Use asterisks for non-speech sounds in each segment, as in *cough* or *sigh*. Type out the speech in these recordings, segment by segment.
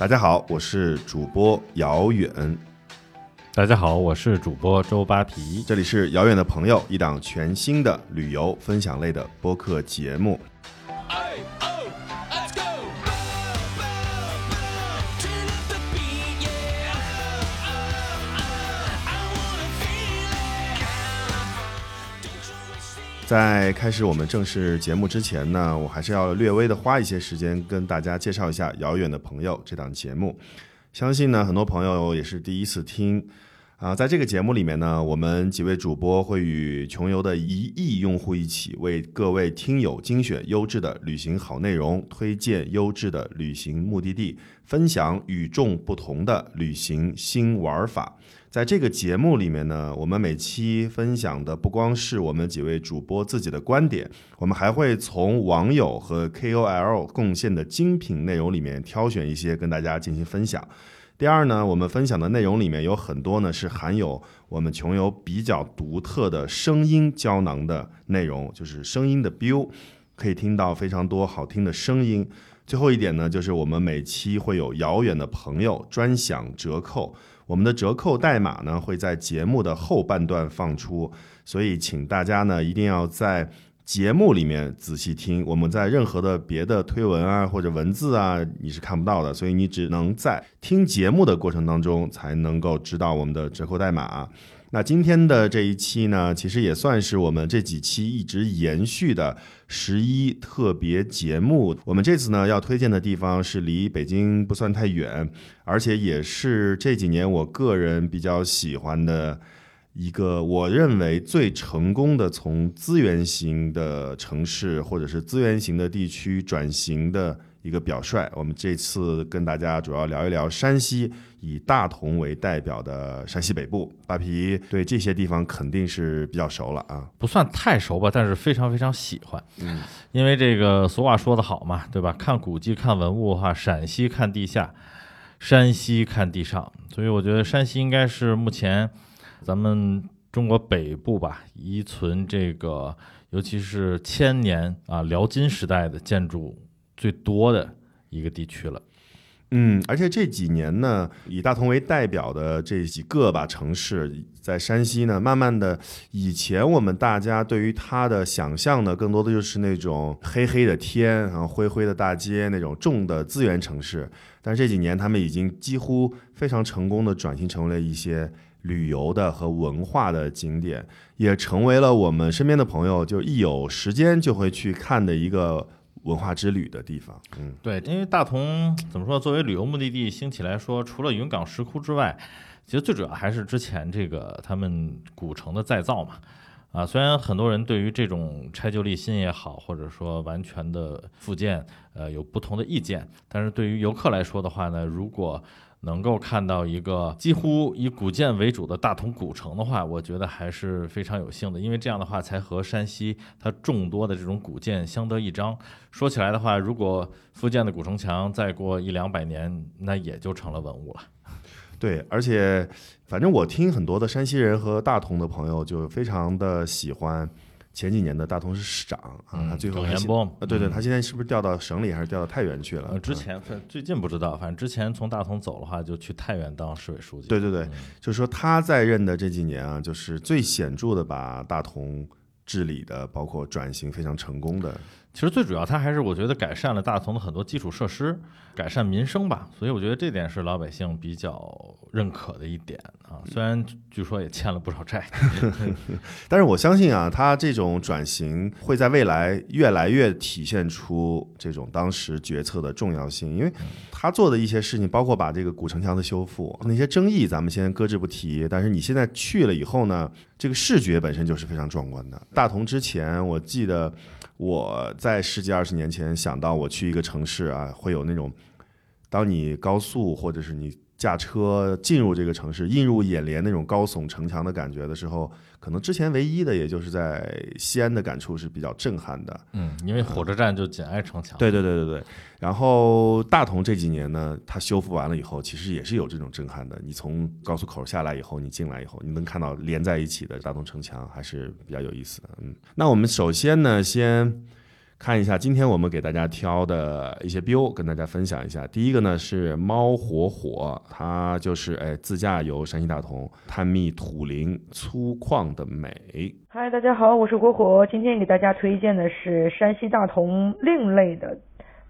大家好，我是主播遥远，大家好，我是主播周扒皮，这里是遥远的朋友，一档全新的旅游分享类的播客节目。在开始我们正式节目之前呢，我还是要略微的花一些时间跟大家介绍一下《遥远的朋友》这档节目。相信呢，很多朋友也是第一次听啊。在这个节目里面呢，我们几位主播会与穷游的一亿用户一起，为各位听友精选优质的旅行好内容，推荐优质的旅行目的地，分享与众不同的旅行新玩法。在这个节目里面呢，我们每期分享的不光是我们几位主播自己的观点，我们还会从网友和 KOL 贡献的精品内容里面挑选一些跟大家进行分享。第二呢，我们分享的内容里面有很多呢是含有我们穷游比较独特的声音胶囊的内容，就是声音的 biu，可以听到非常多好听的声音。最后一点呢，就是我们每期会有遥远的朋友专享折扣。我们的折扣代码呢会在节目的后半段放出，所以请大家呢一定要在节目里面仔细听。我们在任何的别的推文啊或者文字啊你是看不到的，所以你只能在听节目的过程当中才能够知道我们的折扣代码。那今天的这一期呢，其实也算是我们这几期一直延续的十一特别节目。我们这次呢要推荐的地方是离北京不算太远，而且也是这几年我个人比较喜欢的一个，我认为最成功的从资源型的城市或者是资源型的地区转型的。一个表率，我们这次跟大家主要聊一聊山西，以大同为代表的山西北部。扒皮对这些地方肯定是比较熟了啊，不算太熟吧，但是非常非常喜欢。嗯，因为这个俗话说得好嘛，对吧？看古迹看文物哈，陕西看地下，山西看地上，所以我觉得山西应该是目前咱们中国北部吧，遗存这个，尤其是千年啊辽金时代的建筑。最多的一个地区了，嗯，而且这几年呢，以大同为代表的这几个吧城市，在山西呢，慢慢的，以前我们大家对于它的想象呢，更多的就是那种黑黑的天，然后灰灰的大街那种重的资源城市，但是这几年他们已经几乎非常成功的转型成为了一些旅游的和文化的景点，也成为了我们身边的朋友就一有时间就会去看的一个。文化之旅的地方，嗯，对，因为大同怎么说，作为旅游目的地兴起来说，除了云冈石窟之外，其实最主要还是之前这个他们古城的再造嘛。啊，虽然很多人对于这种拆旧立新也好，或者说完全的复建，呃，有不同的意见，但是对于游客来说的话呢，如果能够看到一个几乎以古建为主的大同古城的话，我觉得还是非常有幸的，因为这样的话才和山西它众多的这种古建相得益彰。说起来的话，如果复建的古城墙再过一两百年，那也就成了文物了。*laughs* 对，而且反正我听很多的山西人和大同的朋友就非常的喜欢。前几年的大同市市长啊，他最后还呃，对对，他现在是不是调到省里还是调到太原去了？之前最近不知道，反正之前从大同走的话，就去太原当市委书记。对对对，就是说他在任的这几年啊，就是最显著的把大同治理的，包括转型非常成功的。其实最主要，它还是我觉得改善了大同的很多基础设施，改善民生吧。所以我觉得这点是老百姓比较认可的一点啊。虽然据说也欠了不少债，*laughs* 但是我相信啊，他这种转型会在未来越来越体现出这种当时决策的重要性。因为他做的一些事情，包括把这个古城墙的修复，那些争议咱们先搁置不提。但是你现在去了以后呢，这个视觉本身就是非常壮观的。大同之前，我记得。我在十几二十年前想到我去一个城市啊，会有那种，当你高速或者是你。驾车进入这个城市，映入眼帘那种高耸城墙的感觉的时候，可能之前唯一的也就是在西安的感触是比较震撼的。嗯，因为火车站就紧挨城墙。对对对对对。然后大同这几年呢，它修复完了以后，其实也是有这种震撼的。你从高速口下来以后，你进来以后，你能看到连在一起的大同城墙，还是比较有意思的。嗯，那我们首先呢，先。看一下今天我们给大家挑的一些标，跟大家分享一下。第一个呢是猫火火，它就是哎自驾游山西大同，探秘土林粗犷的美。嗨，大家好，我是火火，今天给大家推荐的是山西大同另类的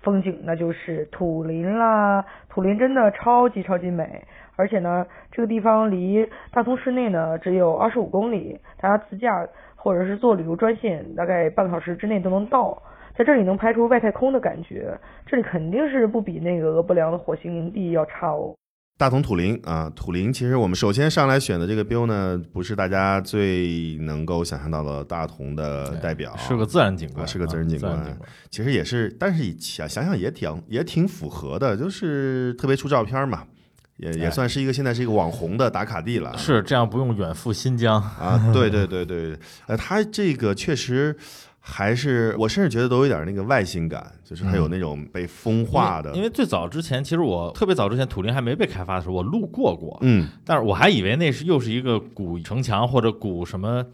风景，那就是土林啦。土林真的超级超级美，而且呢，这个地方离大同市内呢只有二十五公里，大家自驾或者是坐旅游专线，大概半个小时之内都能到。在这里能拍出外太空的感觉，这里肯定是不比那个俄伯良的火星营地要差哦。大同土林啊，土林，其实我们首先上来选的这个标呢，不是大家最能够想象到的大同的代表，是个自然景观，是个自然景观。其实也是，但是想想想也挺也挺符合的，就是特别出照片嘛，也也算是一个现在是一个网红的打卡地了。是这样，不用远赴新疆啊。对对对对，呃，它这个确实。还是我甚至觉得都有点那个外星感，就是它有那种被风化的。因为最早之前，其实我特别早之前，土林还没被开发的时候，我路过过。嗯，但是我还以为那是又是一个古城墙或者古什么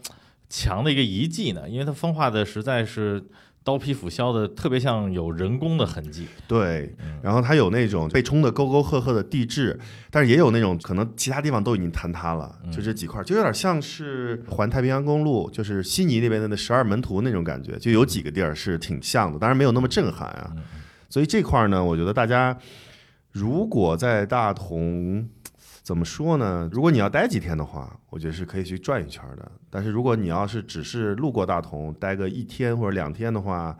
墙的一个遗迹呢，因为它风化的实在是。刀劈斧削的特别像有人工的痕迹，对，然后它有那种被冲的沟沟壑壑的地质，但是也有那种可能其他地方都已经坍塌了，就这几块，就有点像是环太平洋公路，就是悉尼那边的那十二门徒那种感觉，就有几个地儿是挺像的，当然没有那么震撼啊。所以这块呢，我觉得大家如果在大同。怎么说呢？如果你要待几天的话，我觉得是可以去转一圈的。但是如果你要是只是路过大同，待个一天或者两天的话，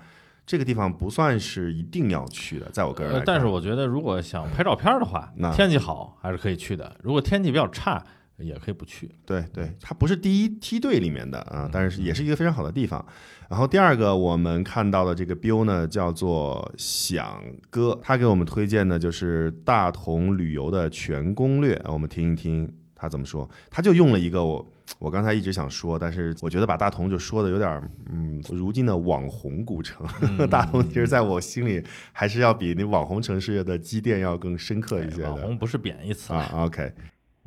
这个地方不算是一定要去的。在我个人来但是我觉得，如果想拍照片的话，天气好还是可以去的。如果天气比较差，也可以不去。对对，它不是第一梯队里面的啊，但是也是一个非常好的地方。然后第二个我们看到的这个标呢，叫做响哥，他给我们推荐的就是大同旅游的全攻略。我们听一听他怎么说。他就用了一个我我刚才一直想说，但是我觉得把大同就说的有点嗯，如今的网红古城。*laughs* 大同其实在我心里还是要比那网红城市的积淀要更深刻一些的。网红不是贬义词啊。OK，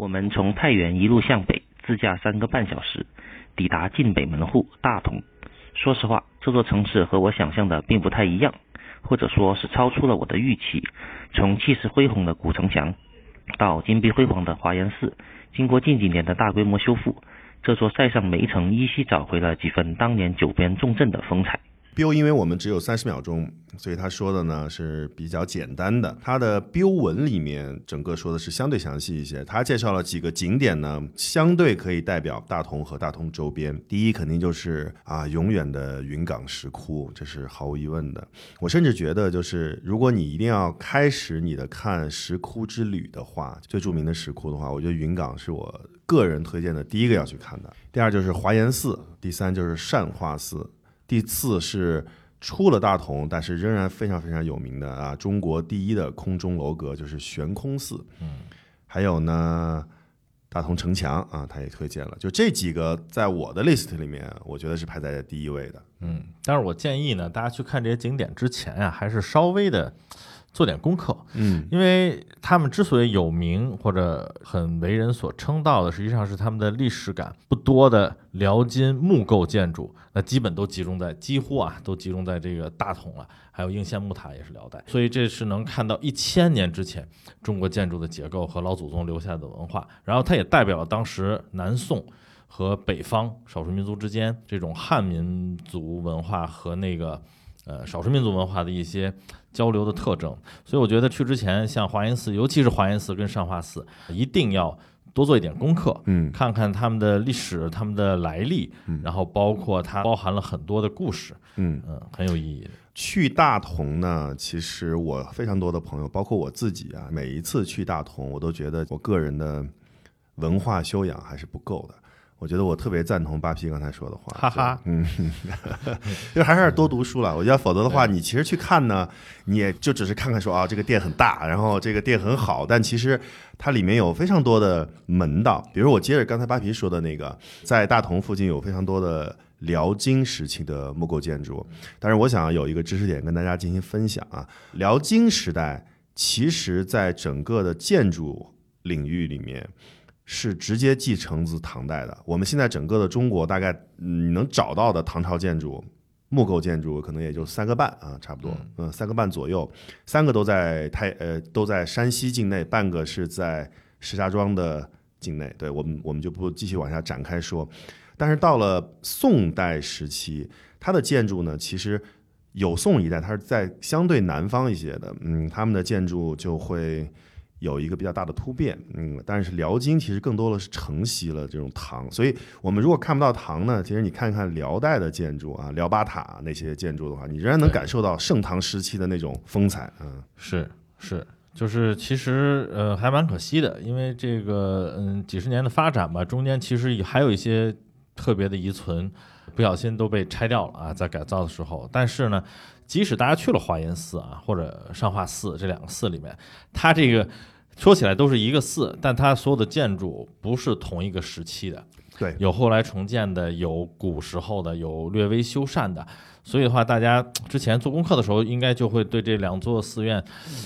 我们从太原一路向北，自驾三个半小时，抵达晋北门户大同。说实话，这座城市和我想象的并不太一样，或者说是超出了我的预期。从气势恢宏的古城墙，到金碧辉煌的华严寺，经过近几年的大规模修复，这座塞上煤城依稀找回了几分当年九边重镇的风采。标，因为我们只有三十秒钟，所以他说的呢是比较简单的。他的标文里面整个说的是相对详细一些。他介绍了几个景点呢，相对可以代表大同和大同周边。第一，肯定就是啊，永远的云冈石窟，这是毫无疑问的。我甚至觉得，就是如果你一定要开始你的看石窟之旅的话，最著名的石窟的话，我觉得云冈是我个人推荐的第一个要去看的。第二就是华严寺，第三就是善化寺。第四是出了大同，但是仍然非常非常有名的啊，中国第一的空中楼阁就是悬空寺。嗯，还有呢，大同城墙啊，他也推荐了。就这几个，在我的 list 里面，我觉得是排在第一位的。嗯，但是我建议呢，大家去看这些景点之前呀，还是稍微的。做点功课，嗯，因为他们之所以有名或者很为人所称道的，实际上是他们的历史感不多的辽金木构建筑，那基本都集中在几乎啊都集中在这个大同了，还有应县木塔也是辽代，所以这是能看到一千年之前中国建筑的结构和老祖宗留下的文化，然后它也代表了当时南宋和北方少数民族之间这种汉民族文化和那个。呃，少数民族文化的一些交流的特征，所以我觉得去之前，像华严寺，尤其是华严寺跟善化寺，一定要多做一点功课，嗯，看看他们的历史、他们的来历，然后包括它包含了很多的故事，嗯嗯，很有意义。去大同呢，其实我非常多的朋友，包括我自己啊，每一次去大同，我都觉得我个人的文化修养还是不够的。我觉得我特别赞同八皮刚才说的话，哈哈，嗯，就还是多读书了。我觉得否则的话，你其实去看呢，你也就只是看看说啊，这个店很大，然后这个店很好，但其实它里面有非常多的门道。比如我接着刚才八皮说的那个，在大同附近有非常多的辽金时期的木构建筑。但是我想有一个知识点跟大家进行分享啊，辽金时代其实在整个的建筑领域里面。是直接继承自唐代的。我们现在整个的中国，大概你能找到的唐朝建筑，木构建筑可能也就三个半啊，差不多，嗯，三个半左右，三个都在太呃都在山西境内，半个是在石家庄的境内。对我们我们就不继续往下展开说。但是到了宋代时期，它的建筑呢，其实有宋一代，它是在相对南方一些的，嗯，他们的建筑就会。有一个比较大的突变，嗯，但是辽金其实更多的是承袭了这种唐，所以我们如果看不到唐呢，其实你看看辽代的建筑啊，辽八塔那些建筑的话，你仍然能感受到盛唐时期的那种风采，嗯，是是，就是其实呃还蛮可惜的，因为这个嗯几十年的发展吧，中间其实还有一些特别的遗存，不小心都被拆掉了啊，在改造的时候，但是呢。即使大家去了华严寺啊，或者上化寺这两个寺里面，它这个说起来都是一个寺，但它所有的建筑不是同一个时期的，对，有后来重建的，有古时候的，有略微修缮的。所以的话，大家之前做功课的时候，应该就会对这两座寺院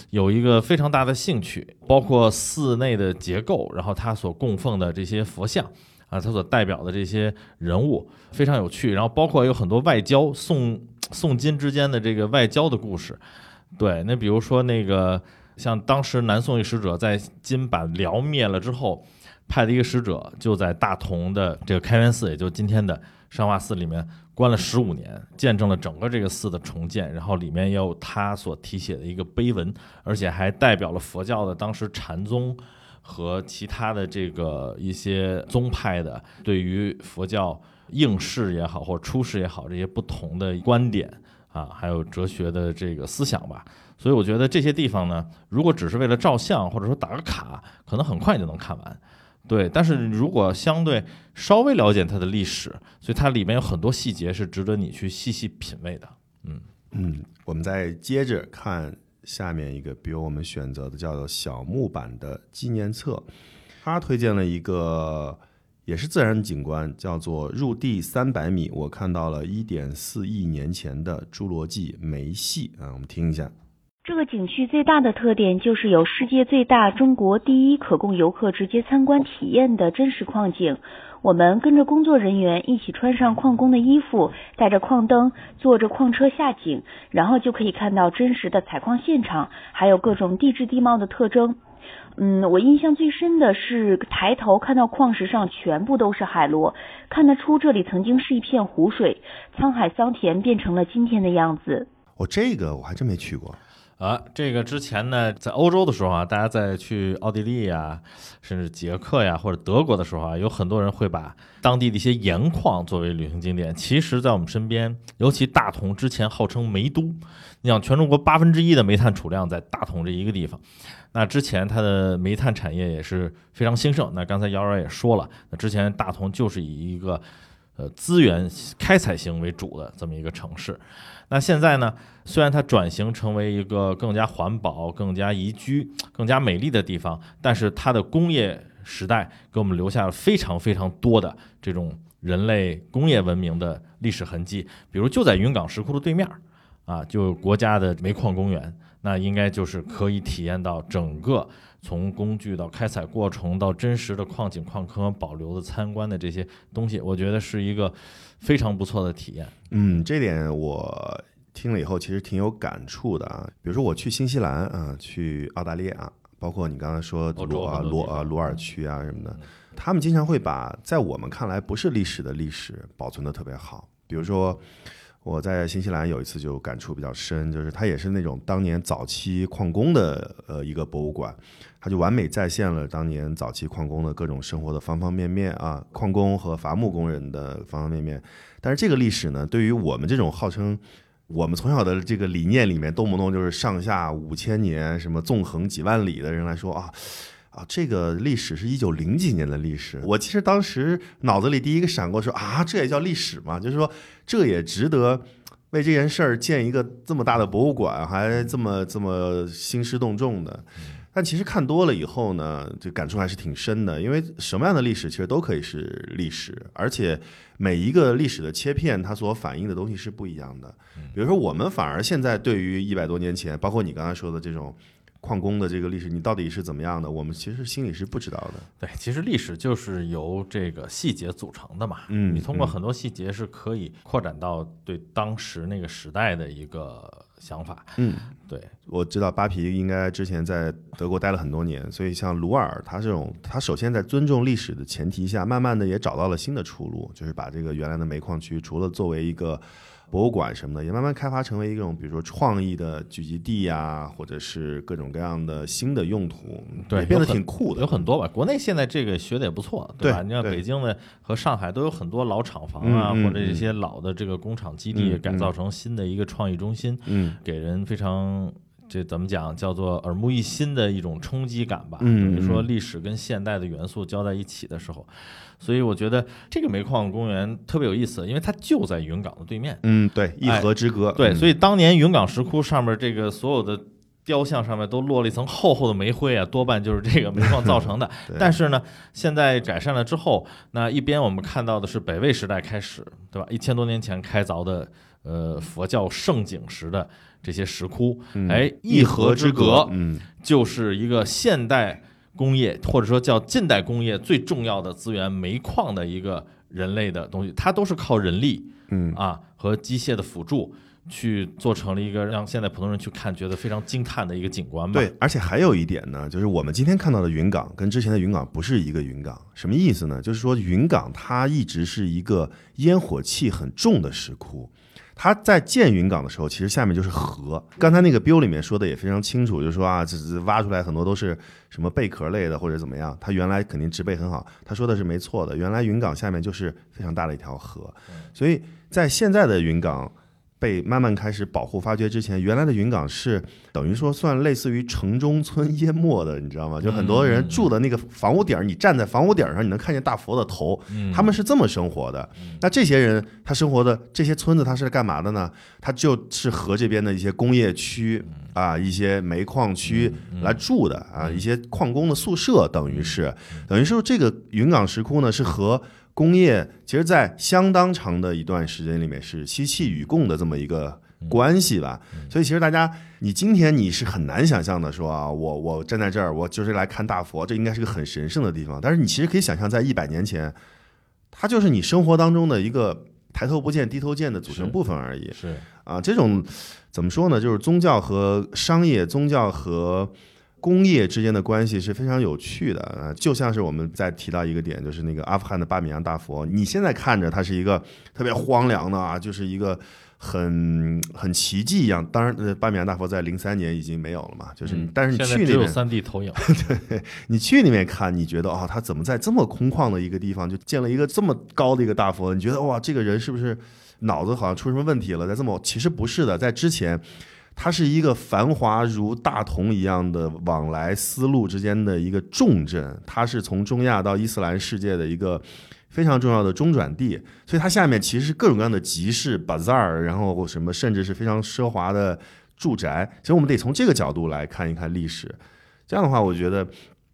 有一个非常大的兴趣，包括寺内的结构，然后它所供奉的这些佛像啊，它所代表的这些人物非常有趣，然后包括有很多外交宋。宋金之间的这个外交的故事，对，那比如说那个像当时南宋一使者在金把辽灭了之后，派的一个使者就在大同的这个开元寺，也就今天的上化寺里面关了十五年，见证了整个这个寺的重建，然后里面也有他所题写的一个碑文，而且还代表了佛教的当时禅宗和其他的这个一些宗派的对于佛教。应试也好，或者初试也好，这些不同的观点啊，还有哲学的这个思想吧。所以我觉得这些地方呢，如果只是为了照相或者说打个卡，可能很快就能看完。对，但是如果相对稍微了解它的历史，所以它里面有很多细节是值得你去细细品味的。嗯嗯，我们再接着看下面一个，比如我们选择的叫做小木版的纪念册，他推荐了一个。也是自然景观，叫做入地三百米，我看到了一点四亿年前的侏罗纪梅系啊，我们听一下。这个景区最大的特点就是有世界最大、中国第一可供游客直接参观体验的真实矿井。我们跟着工作人员一起穿上矿工的衣服，带着矿灯，坐着矿车下井，然后就可以看到真实的采矿现场，还有各种地质地貌的特征。嗯，我印象最深的是抬头看到矿石上全部都是海螺，看得出这里曾经是一片湖水，沧海桑田变成了今天的样子。哦，这个我还真没去过。啊，这个之前呢，在欧洲的时候啊，大家在去奥地利呀，甚至捷克呀或者德国的时候啊，有很多人会把当地的一些盐矿作为旅行景点。其实，在我们身边，尤其大同之前号称煤都，你想全中国八分之一的煤炭储量在大同这一个地方，那之前它的煤炭产业也是非常兴盛。那刚才姚然也说了，那之前大同就是以一个呃资源开采型为主的这么一个城市。那现在呢？虽然它转型成为一个更加环保、更加宜居、更加美丽的地方，但是它的工业时代给我们留下了非常非常多的这种人类工业文明的历史痕迹。比如就在云冈石窟的对面，啊，就国家的煤矿公园，那应该就是可以体验到整个从工具到开采过程到真实的矿井矿坑保留的参观的这些东西，我觉得是一个非常不错的体验。嗯，这点我。听了以后，其实挺有感触的啊。比如说我去新西兰啊，去澳大利亚，包括你刚才说罗啊罗啊鲁尔区啊什么的，他们经常会把在我们看来不是历史的历史保存的特别好。比如说我在新西兰有一次就感触比较深，就是它也是那种当年早期矿工的呃一个博物馆，它就完美再现了当年早期矿工的各种生活的方方面面啊，矿工和伐木工人的方方面面。但是这个历史呢，对于我们这种号称我们从小的这个理念里面，动不动就是上下五千年，什么纵横几万里的人来说啊，啊，这个历史是一九零几年的历史。我其实当时脑子里第一个闪过说啊，这也叫历史吗？就是说这也值得为这件事儿建一个这么大的博物馆，还这么这么兴师动众的。但其实看多了以后呢，就感触还是挺深的。因为什么样的历史其实都可以是历史，而且每一个历史的切片，它所反映的东西是不一样的。比如说，我们反而现在对于一百多年前，包括你刚才说的这种矿工的这个历史，你到底是怎么样的，我们其实心里是不知道的。对，其实历史就是由这个细节组成的嘛。嗯你通过嗯很多细节是可以扩展到对当时那个时代的一个想法。嗯，对，我知道扒皮应该之前在德国待了很多年，所以像鲁尔他这种，他首先在尊重历史的前提下，慢慢的也找到了新的出路，就是把这个原来的煤矿区除了作为一个博物馆什么的，也慢慢开发成为一种比如说创意的聚集地呀，或者是各种各样的新的用途，对也变得挺酷的，有很多吧。国内现在这个学的也不错，对吧？对你像北京的和上海都有很多老厂房啊，或者一些老的这个工厂基地嗯改造成新的一个创意中心，嗯给人非常。这怎么讲？叫做耳目一新的一种冲击感吧。嗯等于说嗯历史跟现代的元素交在一起的时候，所以我觉得这个煤矿公园特别有意思，因为它就在云港的对面。嗯，对，一哎河之隔，对，嗯所以当年云冈石窟上面这个所有的雕像上面都落了一层厚厚的煤灰啊，多半就是这个煤矿造成的。*laughs* 但是呢，现在改善了之后，那一边我们看到的是北魏时代开始，对吧？一千多年前开凿的呃佛教盛景时的这些石窟，嗯哎，一河河之隔，嗯就是一个现代工业或者说叫近代工业最重要的资源煤矿的一个人类的东西，它都是靠人力。嗯啊和机械的辅助，去做成了一个让现在普通人去看觉得非常惊叹的一个景观吧。对，而且还有一点呢，就是我们今天看到的云港跟之前的云港不是一个云港，什么意思呢？就是说云港它一直是一个烟火气很重的石窟。他在建云港的时候，其实下面就是河。刚才那个 bill 里面说的也非常清楚，就是说啊，这这挖出来很多都是什么贝壳类的或者怎么样。它原来肯定植被很好，他说的是没错的。原来云港下面就是非常大的一条河，所以在现在的云港被慢慢开始保护发掘之前，原来的云岗是等于说算类似于城中村淹没的，你知道吗？就很多人住的那个房屋顶儿，你站在房屋顶儿上，你能看见大佛的头，嗯。他们是这么生活的。那这些人他生活的这些村子，他是干嘛的呢？他就是和这边的一些工业区啊，一些煤矿区来住的啊，一些矿工的宿舍，等于是。等于说这个云岗石窟呢是和工业，其实在相当长的一段时间里面是息气与共的这么一个关系吧。所以其实大家，你今天你是很难想象的说啊，我我站在这儿，我就是来看大佛，这应该是个很神圣的地方。但是你其实可以想象，在一百年前，它就是你生活当中的一个抬头不见低头见的组成部分而已。是啊，这种怎么说呢？就是宗教和商业、宗教和工业之间的关系是非常有趣的啊。就像是我们在提到一个点，就是那个阿富汗的巴米扬大佛，你现在看着它是一个特别荒凉的啊，就是一个。很很奇迹一样，当然，呃，巴米扬大佛在零三年已经没有了嘛，就是但是你去那边，三 D 投影，*laughs* 对你去那边看，你觉得哦，他怎么在这么空旷的一个地方就建了一个这么高的一个大佛？你觉得哇，这个人是不是脑子好像出什么问题了？在这么其实不是的，在之前，它是一个繁华如大同一样的往来丝路之间的一个重镇，它是从中亚到伊斯兰世界的一个。非常重要的中转地，所以它下面其实是各种各样的集市、bazaar，然后什么甚至是非常奢华的住宅。所以我们得从这个角度来看一看历史。这样的话，我觉得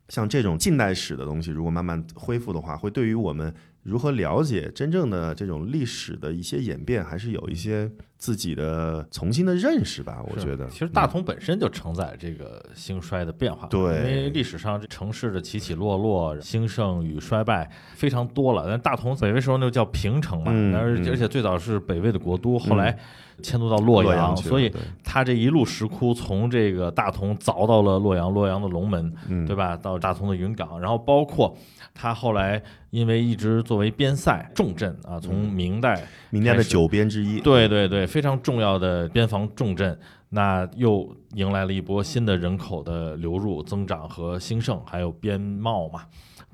像这种近代史的东西，如果慢慢恢复的话，会对于我们如何了解真正的这种历史的一些演变，还是有一些自己的重新的认识吧。我觉得，其实大同本身就承载这个兴衰的变化，对因为历史上这城市的起起落落、兴盛与衰败非常多了。但大同北魏时候那叫平城嘛，嗯而嗯而且最早是北魏的国都，后来迁都到洛洛阳，所以对它这一路石窟从这个大同凿到了洛阳，洛阳的龙门，嗯对吧？到大同的云冈，然后包括它后来因为一直作为边塞重镇啊，从明代明代的九边之一。对对对，非常重要的边防重镇，那又迎来了一波新的人口的流入、增长和兴盛，还有边贸嘛。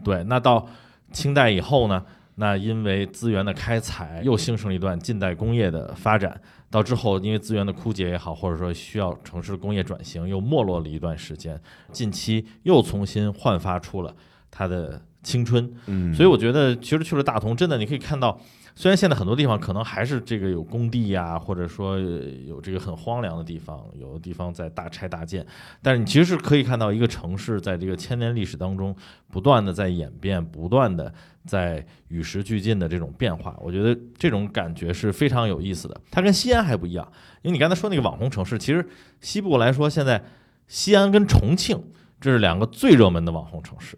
对，那到清代以后呢，那因为资源的开采，又兴盛了一段近代工业的发展。到之后，因为资源的枯竭也好，或者说需要城市工业转型，又没落了一段时间。近期又重新焕发出了它的青春。嗯，所以我觉得，其实去了大同，真的你可以看到，虽然现在很多地方可能还是这个有工地呀、或者说呃有这个很荒凉的地方，有的地方在大拆大建，但是你其实是可以看到一个城市在这个千年历史当中不断的在演变，不断的在与时俱进的这种变化。我觉得这种感觉是非常有意思的。它跟西安还不一样，因为你刚才说那个网红城市，其实西部来说现在。西安跟重庆，这是两个最热门的网红城市。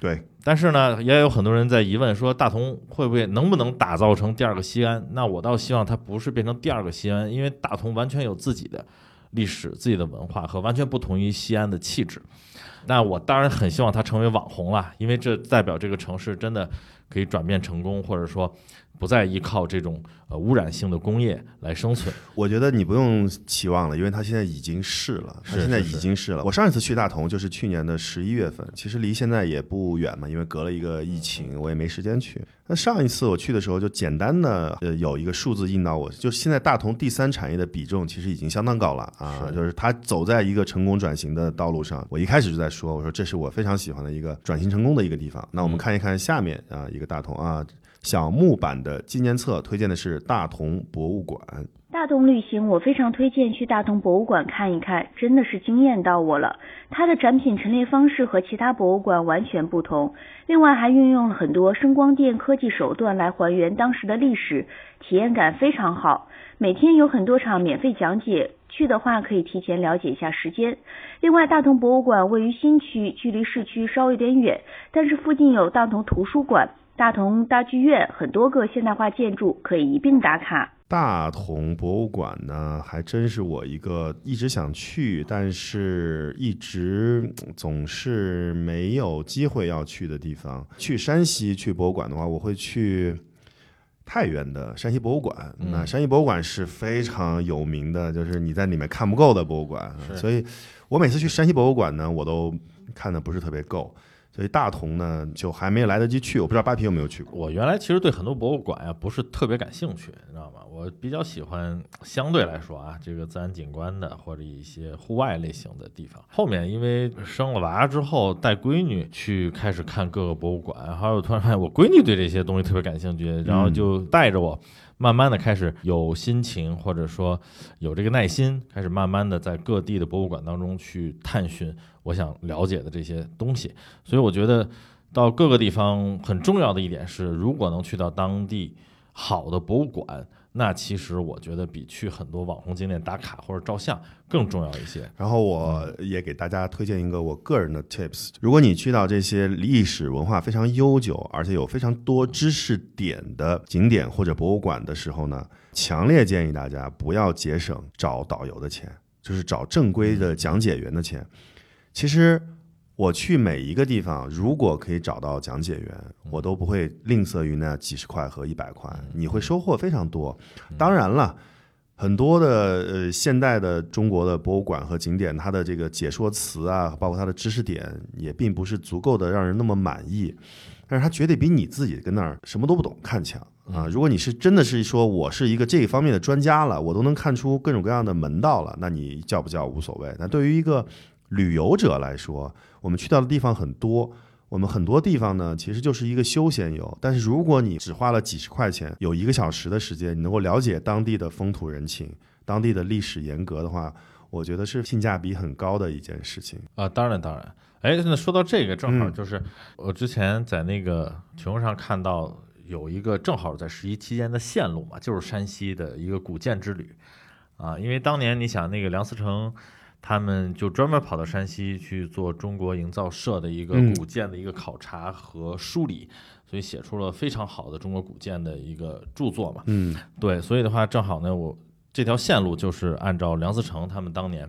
对，但是呢，也有很多人在疑问说，大同会不会能不能打造成第二个西安？那我倒希望它不是变成第二个西安，因为大同完全有自己的历史、自己的文化和完全不同于西安的气质。那我当然很希望它成为网红了，因为这代表这个城市真的可以转变成功，或者说不再依靠这种呃污染性的工业来生存。我觉得你不用期望了，因为它现在已经是了，它现在已经是了。我上一次去大同就是去年的十一月份，其实离现在也不远嘛，因为隔了一个疫情，我也没时间去。那上一次我去的时候，就简单的呃有一个数字印到我，就现在大同第三产业的比重其实已经相当高了啊，是就是它走在一个成功转型的道路上。我一开始就在说，我说这是我非常喜欢的一个转型成功的一个地方。那我们嗯看一看下面啊一个大同啊小木版的纪念册，推荐的是大同博物馆。大同旅行，我非常推荐去大同博物馆看一看，真的是惊艳到我了。它的展品陈列方式和其他博物馆完全不同，另外还运用了很多声光电科技手段来还原当时的历史，体验感非常好。每天有很多场免费讲解，去的话可以提前了解一下时间。另外，大同博物馆位于新区，距离市区稍微有点远，但是附近有大同图书馆、大同大剧院，很多个现代化建筑可以一并打卡。大同博物馆呢，还真是我一个一直想去，但是一直嗯总是没有机会要去的地方。去山西去博物馆的话，我会去太原的山西博物馆。嗯那山西博物馆是非常有名的，就是你在里面看不够的博物馆。所以我每次去山西博物馆呢，我都看的不是特别够。所以大同呢，就还没来得及去。我不知道扒皮有没有去过。我原来其实对很多博物馆呀不是特别感兴趣，你知道吗？我比较喜欢相对来说啊，这个自然景观的或者一些户外类型的地方。后面因为生了娃之后，带闺女去开始看各个博物馆，还有突然发现我闺女对这些东西特别感兴趣，然后就带着我。慢慢的开始有心情，或者说有这个耐心，开始慢慢的在各地的博物馆当中去探寻我想了解的这些东西。所以我觉得到各个地方很重要的一点是，如果能去到当地好的博物馆，那其实我觉得比去很多网红景点打卡或者照相更重要一些。然后我也给大家推荐一个我个人的 tips：如果你去到这些历史文化非常悠久，而且有非常多知识点的景点或者博物馆的时候呢，强烈建议大家不要节省找导游的钱，就是找正规的讲解员的钱。其实我去每一个地方，如果可以找到讲解员，我都不会吝啬于那几十块和一百块，你会收获非常多。当然了。很多的呃现代的中国的博物馆和景点，它的这个解说词啊，包括它的知识点，也并不是足够的让人那么满意。但是它绝对比你自己跟那儿什么都不懂看强啊！如果你是真的是说我是一个这一方面的专家了，我都能看出各种各样的门道了，那你叫不叫无所谓。那对于一个旅游者来说，我们去到的地方很多，我们很多地方呢，其实就是一个休闲游。但是如果你只花了几十块钱，有一个小时的时间，你能够了解当地的风土人情、当地的历史沿革的话，我觉得是性价比很高的一件事情。啊，当然当然。哎，那说到这个，正好嗯就是我之前在那个群上看到有一个正好在十一期间的线路嘛，就是山西的一个古建之旅啊。因为当年你想那个梁思成他们就专门跑到山西去做中国营造社的一个嗯古建的一个考察和梳理，所以写出了非常好的中国古建的一个著作嘛。嗯对，所以的话，正好呢，我这条线路就是按照梁思成他们当年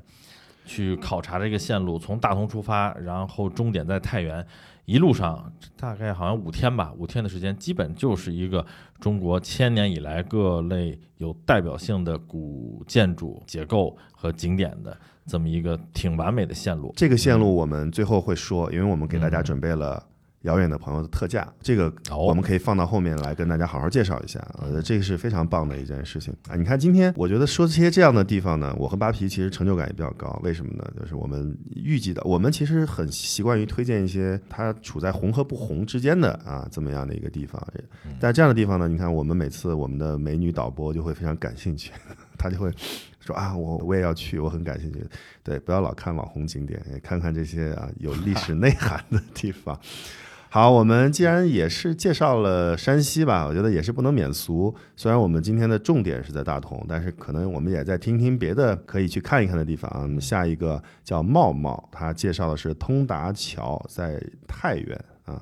去考察这个线路，从大同出发，然后终点在太原，一路上大概好像五天吧，五天的时间，基本就是一个中国千年以来各类有代表性的古建筑结构和景点的这么一个挺完美的线路。这个线路我们最后会说，因为我们给大家嗯准备了遥远的朋友的特价，这个哦我们可以放到后面来跟大家好好介绍一下。我觉得这个是非常棒的一件事情啊！你看今天我觉得说这些这样的地方呢，我和扒皮其实成就感也比较高。为什么呢？就是我们预计的，我们其实很习惯于推荐一些它处在红和不红之间的啊这么样的一个地方。但这样的地方呢，你看我们每次我们的美女导播就会非常感兴趣，*laughs* 她就会说啊，我我也要去，我很感兴趣。对，不要老看网红景点，也看看这些啊有历史内涵的地方。好，我们既然也是介绍了山西吧，我觉得也是不能免俗。虽然我们今天的重点是在大同，但是可能我们也在听听别的可以去看一看的地方啊。下一个叫茂茂，他介绍的是通达桥，在太原啊。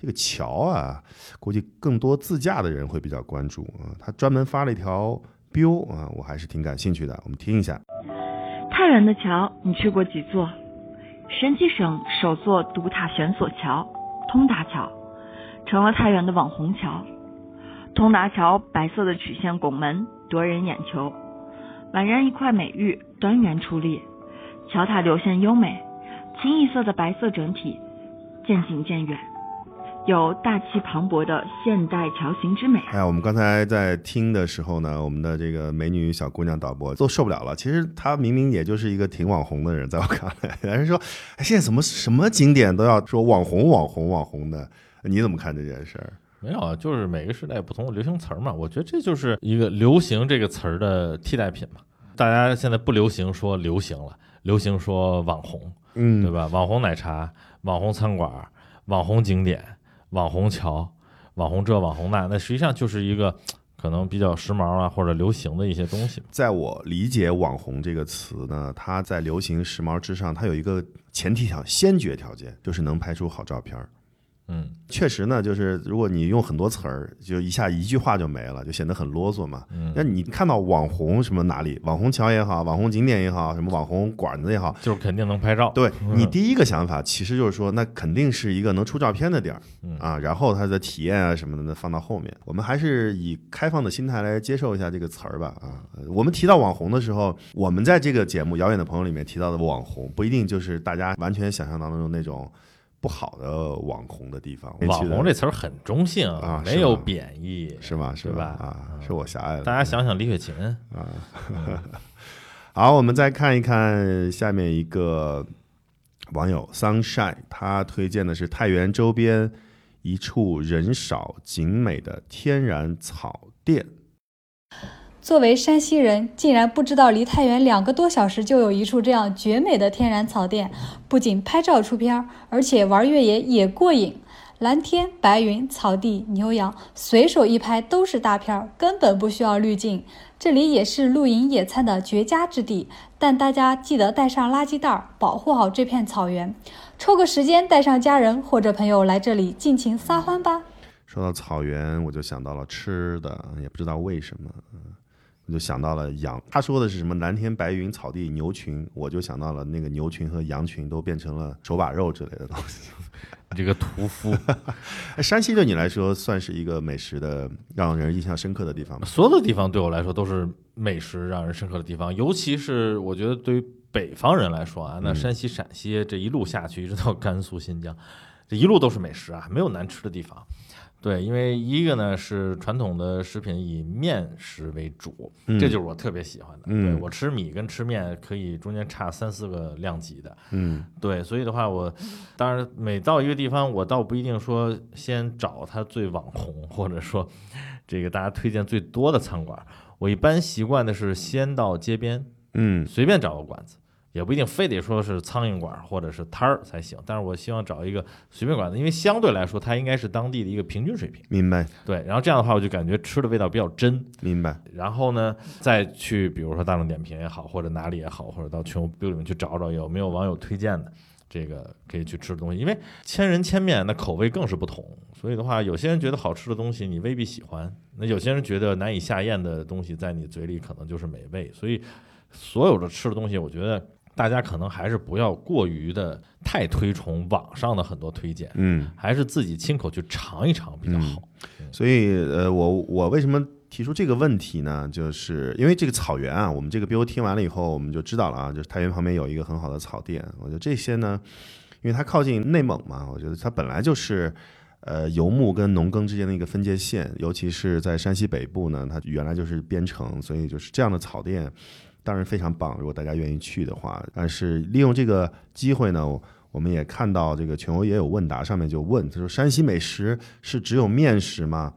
这个桥啊，估计更多自驾的人会比较关注啊。他专门发了一条 Biu 啊，我还是挺感兴趣的。我们听一下。太原的桥，你去过几座？山西省首座独塔悬索桥。通达桥成了太原的网红桥。通达桥白色的曲线拱门夺人眼球，宛然一块美玉端圆矗立。桥塔流线优美，清一色的白色整体，渐近渐远。有大气磅礴的现代桥形之美。哎呀，我们刚才在听的时候呢，我们的这个美女小姑娘导播都受不了了。其实她明明也就是一个挺网红的人，在我看来，有人说，哎，现在怎么什么景点都要说网红、网红、网红的？*laughs* 你怎么看这件事儿？没有啊，就是每个时代不同的流行词儿嘛。我觉得这就是一个流行这个词儿的替代品嘛。大家现在不流行说流行了，流行说网红，嗯，对吧？网红奶茶、网红餐馆、网红景点。网红桥，网红这网红那，那实际上就是一个可能比较时髦啊或者流行的一些东西。在我理解“网红”这个词呢，它在流行时髦之上，它有一个前提条先决条件，就是能拍出好照片儿。嗯，确实呢，就是如果你用很多词儿，就一下一句话就没了，就显得很啰嗦嘛。嗯，那你看到网红什么哪里，网红桥也好，网红景点也好，什么网红馆子也好，就是肯定能拍照。对你第一个想法，其实就是说，那肯定是一个能出照片的地儿啊。然后它的体验啊什么的，呢，放到后面。我们还是以开放的心态来接受一下这个词儿吧。啊，我们提到网红的时候，我们在这个节目《遥远的朋友》里面提到的网红，不一定就是大家完全想象当中那种。不好的网红的地方，网红这词儿很中性啊，没有贬义，是吗？是吧？啊，是我狭隘了。大家想想李雪琴啊。*laughs* 好，我们再看一看下面一个网友 Sunshine，他推荐的是太原周边一处人少景美的天然草甸。作为山西人，竟然不知道离太原两个多小时就有一处这样绝美的天然草甸。不仅拍照出片，而且玩越野也过瘾。蓝天白云、草地、牛羊，随手一拍都是大片，根本不需要滤镜。这里也是露营野餐的绝佳之地。但大家记得带上垃圾袋，保护好这片草原。抽个时间带上家人或者朋友来这里尽情撒欢吧。说到草原，我就想到了吃的，也不知道为什么。我就想到了羊，他说的是什么蓝天白云草地牛群，我就想到了那个牛群和羊群都变成了手把肉之类的东西。*laughs* 这个屠夫，*laughs* 山西对你来说算是一个美食的让人印象深刻的地方吗？所有的地方对我来说都是美食让人深刻的地方，尤其是我觉得对于北方人来说啊，那山西、陕西这一路下去一直到甘肃、新疆，这一路都是美食啊，没有难吃的地方。对，因为一个呢是传统的食品以面食为主，这就是我特别喜欢的。对我吃米跟吃面可以中间差三四个量级的。嗯，对，所以的话，我当然每到一个地方，我倒不一定说先找它最网红，或者说这个大家推荐最多的餐馆，我一般习惯的是先到街边，嗯，随便找个馆子。也不一定非得说是苍蝇馆或者是摊儿才行，但是我希望找一个随便馆子，因为相对来说它应该是当地的一个平均水平。明白。对，然后这样的话我就感觉吃的味道比较真。明白。然后呢，再去比如说大众点评也好，或者哪里也好，或者到全国里面去找找有没有网友推荐的这个可以去吃的东西，因为千人千面，那口味更是不同。所以的话，有些人觉得好吃的东西你未必喜欢，那有些人觉得难以下咽的东西在你嘴里可能就是美味。所以所有的吃的东西，我觉得。大家可能还是不要过于的太推崇网上的很多推荐，嗯，还是自己亲口去尝一尝比较好。所以，呃，我我为什么提出这个问题呢？就是因为这个草原啊，我们这个 BO 听完了以后，我们就知道了啊，就是太原旁边有一个很好的草甸。我觉得这些呢，因为它靠近内蒙嘛，我觉得它本来就是呃游牧跟农耕之间的一个分界线，尤其是在山西北部呢，它原来就是边城，所以就是这样的草甸。当然非常棒，如果大家愿意去的话。但是利用这个机会呢，我们也看到这个全国也有问答，上面就问他说：“山西美食是只有面食吗？”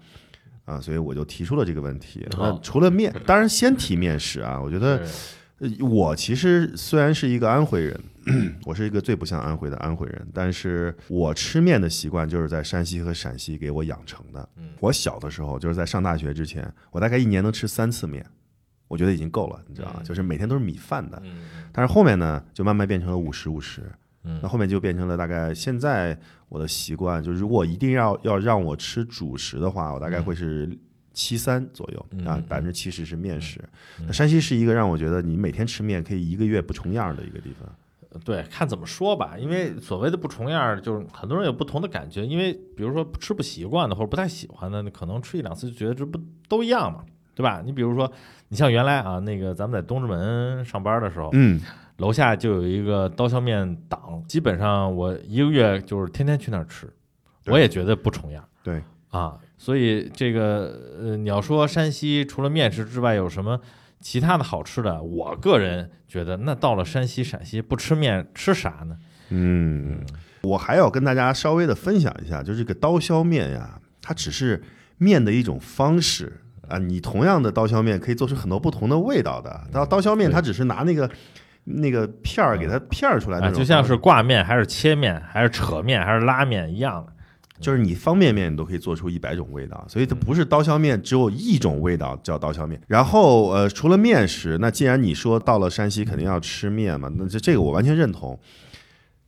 啊，所以我就提出了这个问题。那除了面，当然先提面食啊。我觉得，呃，我其实虽然是一个安徽人，*clears throat* 我是一个最不像安徽的安徽人，但是我吃面的习惯就是在山西和陕西给我养成的。我小的时候就是在上大学之前，我大概一年能吃三次面，我觉得已经够了，你知道吗？就是每天都是米饭的。但是后面呢，就慢慢变成了五十五十。那后面就变成了大概现在我的习惯，就是如果一定要要让我吃主食的话，我大概会是七三左右啊，百分之七十是面食。那山西是一个让我觉得你每天吃面可以一个月不重样的一个地方。对，看怎么说吧，因为所谓的不重样，就是很多人有不同的感觉。因为比如说吃不习惯的或者不太喜欢的，你可能吃一两次就觉得这不都一样嘛，对吧？你比如说，你像原来啊，那个咱们在东直门上班的时候，嗯。楼下就有一个刀削面档，基本上我一个月就是天天去那儿吃，我也觉得不重样。对啊，所以这个呃，你要说山西除了面食之外有什么其他的好吃的，我个人觉得那到了山西陕西不吃面吃啥呢？嗯，我还要跟大家稍微的分享一下，就是这个刀削面呀，它只是面的一种方式啊，你同样的刀削面可以做出很多不同的味道的。刀刀削面它只是拿那个。那个片儿给它片儿出来，就像是挂面还是切面还是扯面还是拉面一样的，就是你方便面你都可以做出一百种味道，所以它不是刀削面只有一种味道叫刀削面。然后呃，除了面食，那既然你说到了山西肯定要吃面嘛，那这这个我完全认同。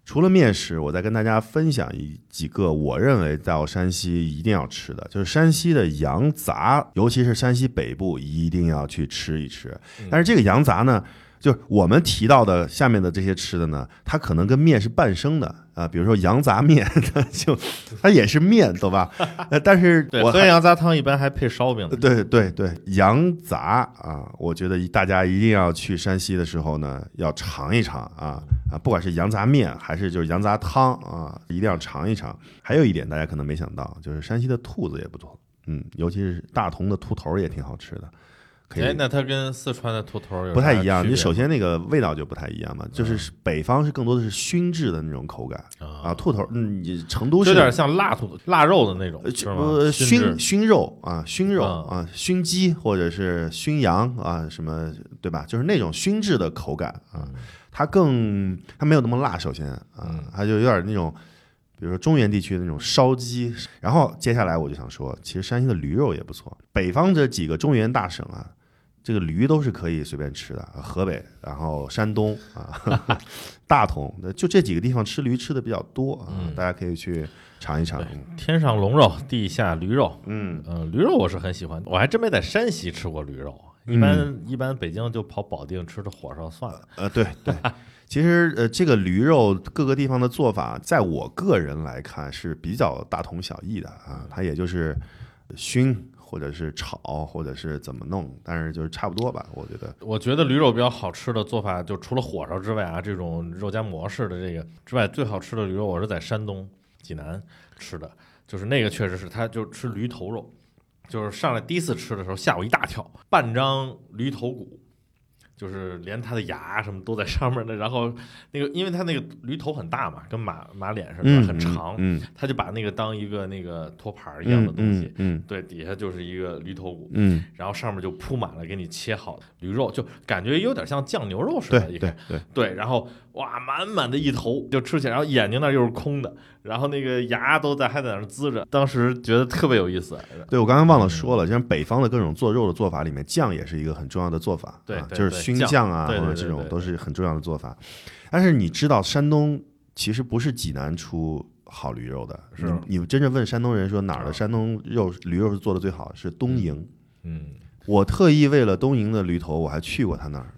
除了面食，我再跟大家分享一几个我认为到山西一定要吃的，就是山西的羊杂，尤其是山西北部一定要去吃一吃。但是这个羊杂呢？就是我们提到的下面的这些吃的呢，它可能跟面是半生的啊，比如说羊杂面，它 *laughs* 就它也是面，懂吧？呃，*laughs* 但是我喝羊杂汤一般还配烧饼。对对对，羊杂啊，我觉得大家一定要去山西的时候呢，要尝一尝啊啊，不管是羊杂面还是就是羊杂汤啊，一定要尝一尝。还有一点大家可能没想到，就是山西的兔子也不错，嗯，尤其是大同的兔头也挺好吃的。哎，那它跟四川的兔头有不太一样。你首先那个味道就不太一样嘛，就是北方是更多的是熏制的那种口感啊。兔头，你成都是有点像腊兔腊肉的那种，呃，熏熏肉啊，熏肉啊，熏鸡或者是熏羊啊，什么对吧？就是那种熏制的口感啊，它更它没有那么辣。首先啊，它就有点那种，比如说中原地区的那种烧鸡。然后接下来我就想说，其实山西的驴肉也不错。北方这几个中原大省啊。这个驴都是可以随便吃的，河北，然后山东啊，*laughs* 大同，就这几个地方吃驴吃的比较多啊，大家可以去尝一尝。天上龙肉，*laughs* 地下驴肉，嗯嗯，驴肉我是很喜欢，我还真没在山西吃过驴肉，一般一般北京就跑保定吃的火烧算了。呃，对对，其实呃这个驴肉各个地方的做法，在我个人来看是比较大同小异的啊，它也就是熏。或者是炒，或者是怎么弄，但是就是差不多吧，我觉得。我觉得驴肉比较好吃的做法，就除了火烧之外啊，这种肉夹馍式的这个之外，最好吃的驴肉我是在山东济南吃的，就是那个确实是，他就吃驴头肉，就是上来第一次吃的时候吓我一大跳，半张驴头骨。就是连它的牙什么都在上面的，然后那个，因为它那个驴头很大嘛，跟马马脸似的，很长，嗯，他就把那个当一个那个托盘一样的东西，嗯，对，底下就是一个驴头骨，嗯，然后上面就铺满了给你切好的驴肉，就感觉有点像酱牛肉似的，对对对。对，然后哇，满满的一头就吃起来，然后眼睛那又是空的。然后那个牙都在还在那滋着，当时觉得特别有意思。对我刚才忘了说了，像北方的各种做肉的做法里面，酱也是一个很重要的做法，对，就是熏酱啊，或者这种都是很重要的做法。但是你知道，山东其实不是济南出好驴肉的，是你真正问山东人说哪儿的山东肉驴肉是做的最好，是东营。嗯，我特意为了东营的驴头，我还去过他那儿。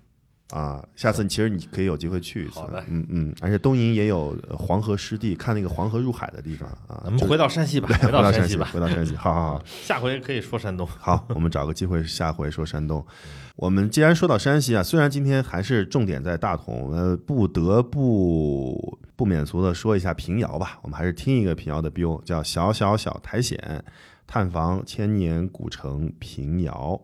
啊，下次其实你可以有机会去一次。嗯嗯，而且东营也有黄河湿地，看那个黄河入海的地方啊。咱们回到山西吧，回到山西吧，回到山西。好好好，*laughs* 下回可以说山东。好，我们找个机会下回说山东。我们既然说到山西啊，虽然今天还是重点在大同，呃，不得不不免俗的说一下平遥吧。我们还是听一个平遥的 BO，叫小小小苔藓，探访千年古城平遥。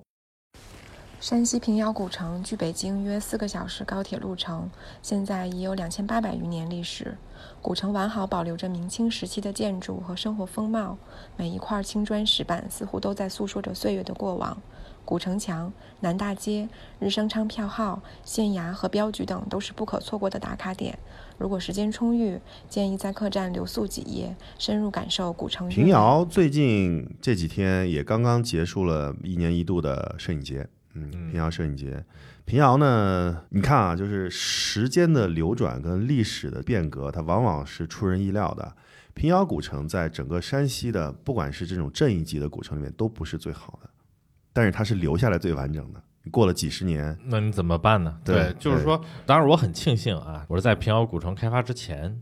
山西平遥古城距北京约四个小时高铁路程，现在已有两千八百余年历史。古城完好保留着明清时期的建筑和生活风貌，每一块青砖石板似乎都在诉说着岁月的过往。古城墙、南大街、日升昌票号、县衙和镖局等都是不可错过的打卡点。如果时间充裕，建议在客栈留宿几夜，深入感受古城。平遥最近这几天也刚刚结束了一年一度的摄影节，嗯，平遥摄影节。平遥呢，你看啊，就是时间的流转跟历史的变革，它往往是出人意料的。平遥古城在整个山西的，不管是这种镇一级的古城里面，都不是最好的，但是它是留下来最完整的。过了几十年，那你怎么办呢？对就是说，当然我很庆幸啊，我是在平遥古城开发之前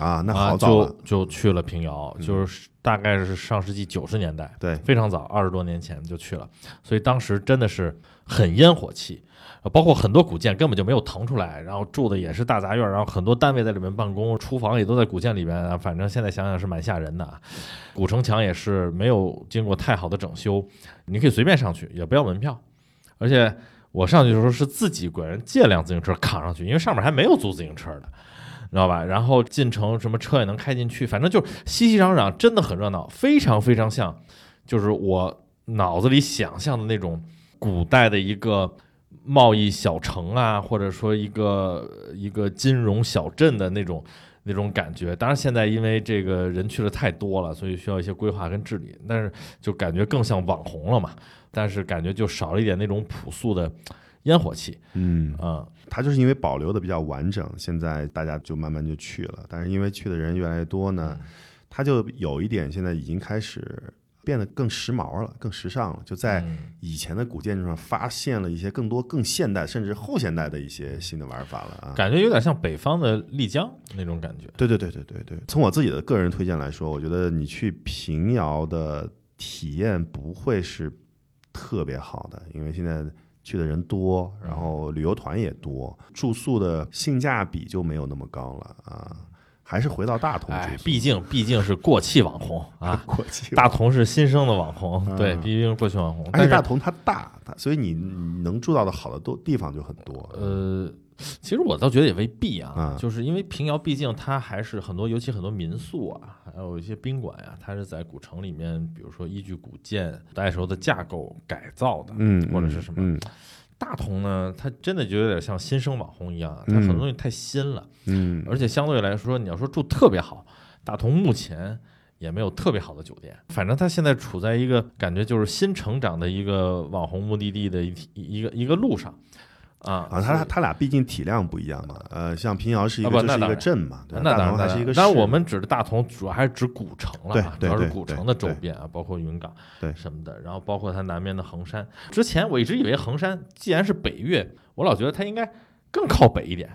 啊，那啊好早了就就去了平遥，就是大概是上世纪九十年代，对非常早，二十多年前就去了，所以当时真的是很烟火气。呃包括很多古建根本就没有腾出来，然后住的也是大杂院，然后很多单位在里面办公，厨房也都在古建里边啊。反正现在想想是蛮吓人的啊。古城墙也是没有经过太好的整修，你可以随便上去，也不要门票。而且我上去的时候是自己个人借辆自行车扛上去，因为上面还没有租自行车的，知道吧？然后进城什么车也能开进去，反正就是熙熙攘攘，真的很热闹，非常非常像，就是我脑子里想象的那种古代的一个贸易小城啊，或者说一个一个金融小镇的那种那种感觉。当然，现在因为这个人去的太多了，所以需要一些规划跟治理，但是就感觉更像网红了嘛。但是感觉就少了一点那种朴素的烟火气，嗯，嗯，它就是因为保留的比较完整，现在大家就慢慢就去了。但是因为去的人越来越多呢，它就有一点现在已经开始变得更时髦了，更时尚了。就在嗯以前的古建筑上发现了一些更多更现代甚至后现代的一些新的玩法了啊。感觉有点像北方的丽江那种感觉。对对对对对对，从我自己的个人推荐来说，我觉得你去平遥的体验不会是特别好的，因为现在去的人多，然后旅游团也多，住宿的性价比就没有那么高了啊。还是回到大同哎住，宿，毕竟毕竟是过气网红啊，*laughs* 过气大同是新生的网红，嗯对，毕竟是过气网红。而但是且大同它大，所以你你能住到的好的多地方就很多。呃，其实我倒觉得也未必啊，嗯就是因为平遥毕竟它还是很多，尤其很多民宿啊，还有一些宾馆呀、它是在古城里面，比如说依据古建古代时候的架构改造的，嗯，或者是什么。嗯大同呢，它真的就有点像新生网红一样，它嗯很多东西太新了，嗯，而且相对来说，你要说住特别好，大同目前也没有特别好的酒店。反正它现在处在一个感觉就是新成长的一个网红目的地的一一个一个路上啊啊，它它俩毕竟体量不一样嘛。呃，像平遥是一啊个这是一个镇嘛，对那当然，还是一个市。当然，我们指的大同主要还是指古城了主要是古城的周边啊，包括云冈对什么的，然后包括它南边的衡山。之前我一直以为衡山既然是北岳，我老觉得它应该更靠北一点。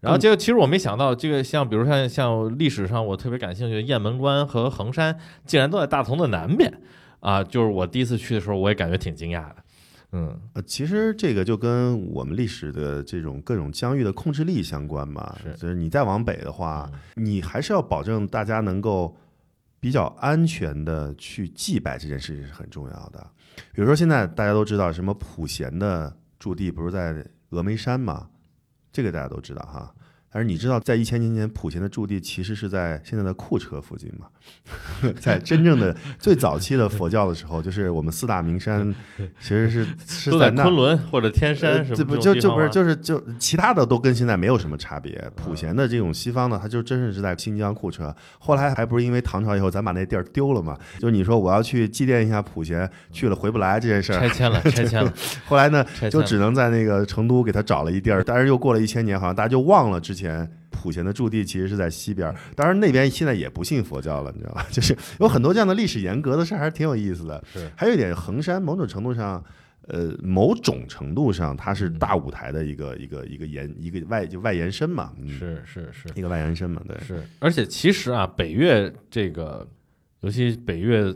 然后结果其实我没想到，这个像比如像像历史上我特别感兴趣的雁门关和衡山，竟然都在大同的南边啊！就是我第一次去的时候，我也感觉挺惊讶的。嗯，呃，其实这个就跟我们历史的这种各种疆域的控制力相关嘛。是就是你再往北的话，你还是要保证大家能够比较安全的去祭拜这件事情是很重要的。比如说现在大家都知道什么普贤的驻地不是在峨眉山嘛，这个大家都知道哈。但是你知道，在一千年前，普贤的驻地其实是在现在的库车附近嘛？*laughs* 在真正的 *laughs* 最早期的佛教的时候，就是我们四大名山，*laughs* 其实是是都在那昆仑或者天山什么这种就就不是就是就其他的都跟现在没有什么差别。普贤的这种西方呢，它就真是是在新疆库车。后来还不是因为唐朝以后咱把那地儿丢了嘛？就是你说我要去祭奠一下普贤，去了回不来这件事儿。拆迁了，拆迁了，后来呢，就只能在那个成都给他找了一地儿，但是又过了一千年，好像大家就忘了之前普贤的驻地其实是在西边。当然那边现在也不信佛教了，你知道吧？*laughs* 就是有很多这样的历史沿革的事儿，还是挺有意思的。是还有一点，衡山某种程度上，呃，某种程度上它是嗯大舞台的一个一个一个延一个外就外延伸嘛，嗯，是是是一个外延伸嘛，对，是，而且其实啊，北岳这个，尤其北岳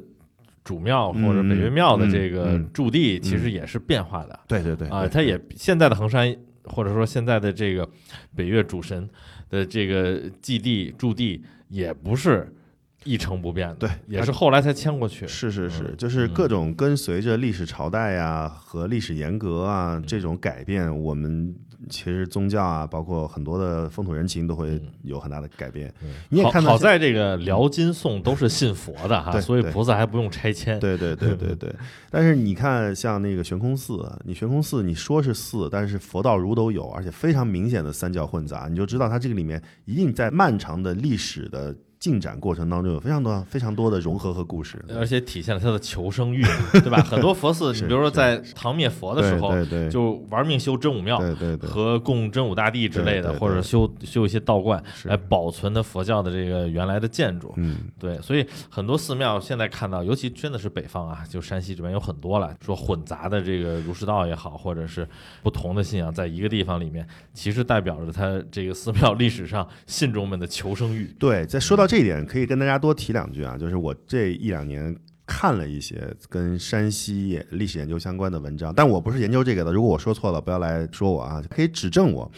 主庙或者北岳庙的这个驻地，其实也是变化的对对对啊。对它也现在的衡山，或者说现在的这个北岳主神的这个祭地驻地，也不是一成不变的，对也是后来才迁过去。是是是嗯，就是嗯。各种跟随着历史朝代呀和历史沿革啊这种改变，我们其实宗教啊，包括很多的风土人情都会嗯有很大的改变。嗯你也看到好在这个辽金宋都是信佛的哈，对所以菩萨还不用拆迁。对对对对对，*laughs* 但是你看，像那个悬空寺，你悬空寺你说是寺，但是佛道儒都有，而且非常明显的三教混杂，你就知道它这个里面一定在漫长的历史的进展过程当中有非常多非常多的融合和故事。而且体现了他的求生欲，对吧？*laughs* 很多佛寺，你比如说在唐灭佛的时候，对对对就玩命修真武庙，对对对和供真武大帝之类的，或者修修一些道观，来保存的佛教的这个原来的建筑。嗯，对，所以很多寺庙现在看到，尤其真的是北方啊，就山西这边有很多了，说混杂的这个儒释道也好，或者是不同的信仰在一个地方里面，其实代表着他这个寺庙历史上信众们的求生欲。对，在说到这一点，可以跟大家多提两句啊，就是我这一两年看了一些跟山西历史研究相关的文章，但我不是研究这个的，如果我说错了，不要来说我啊，可以指正我。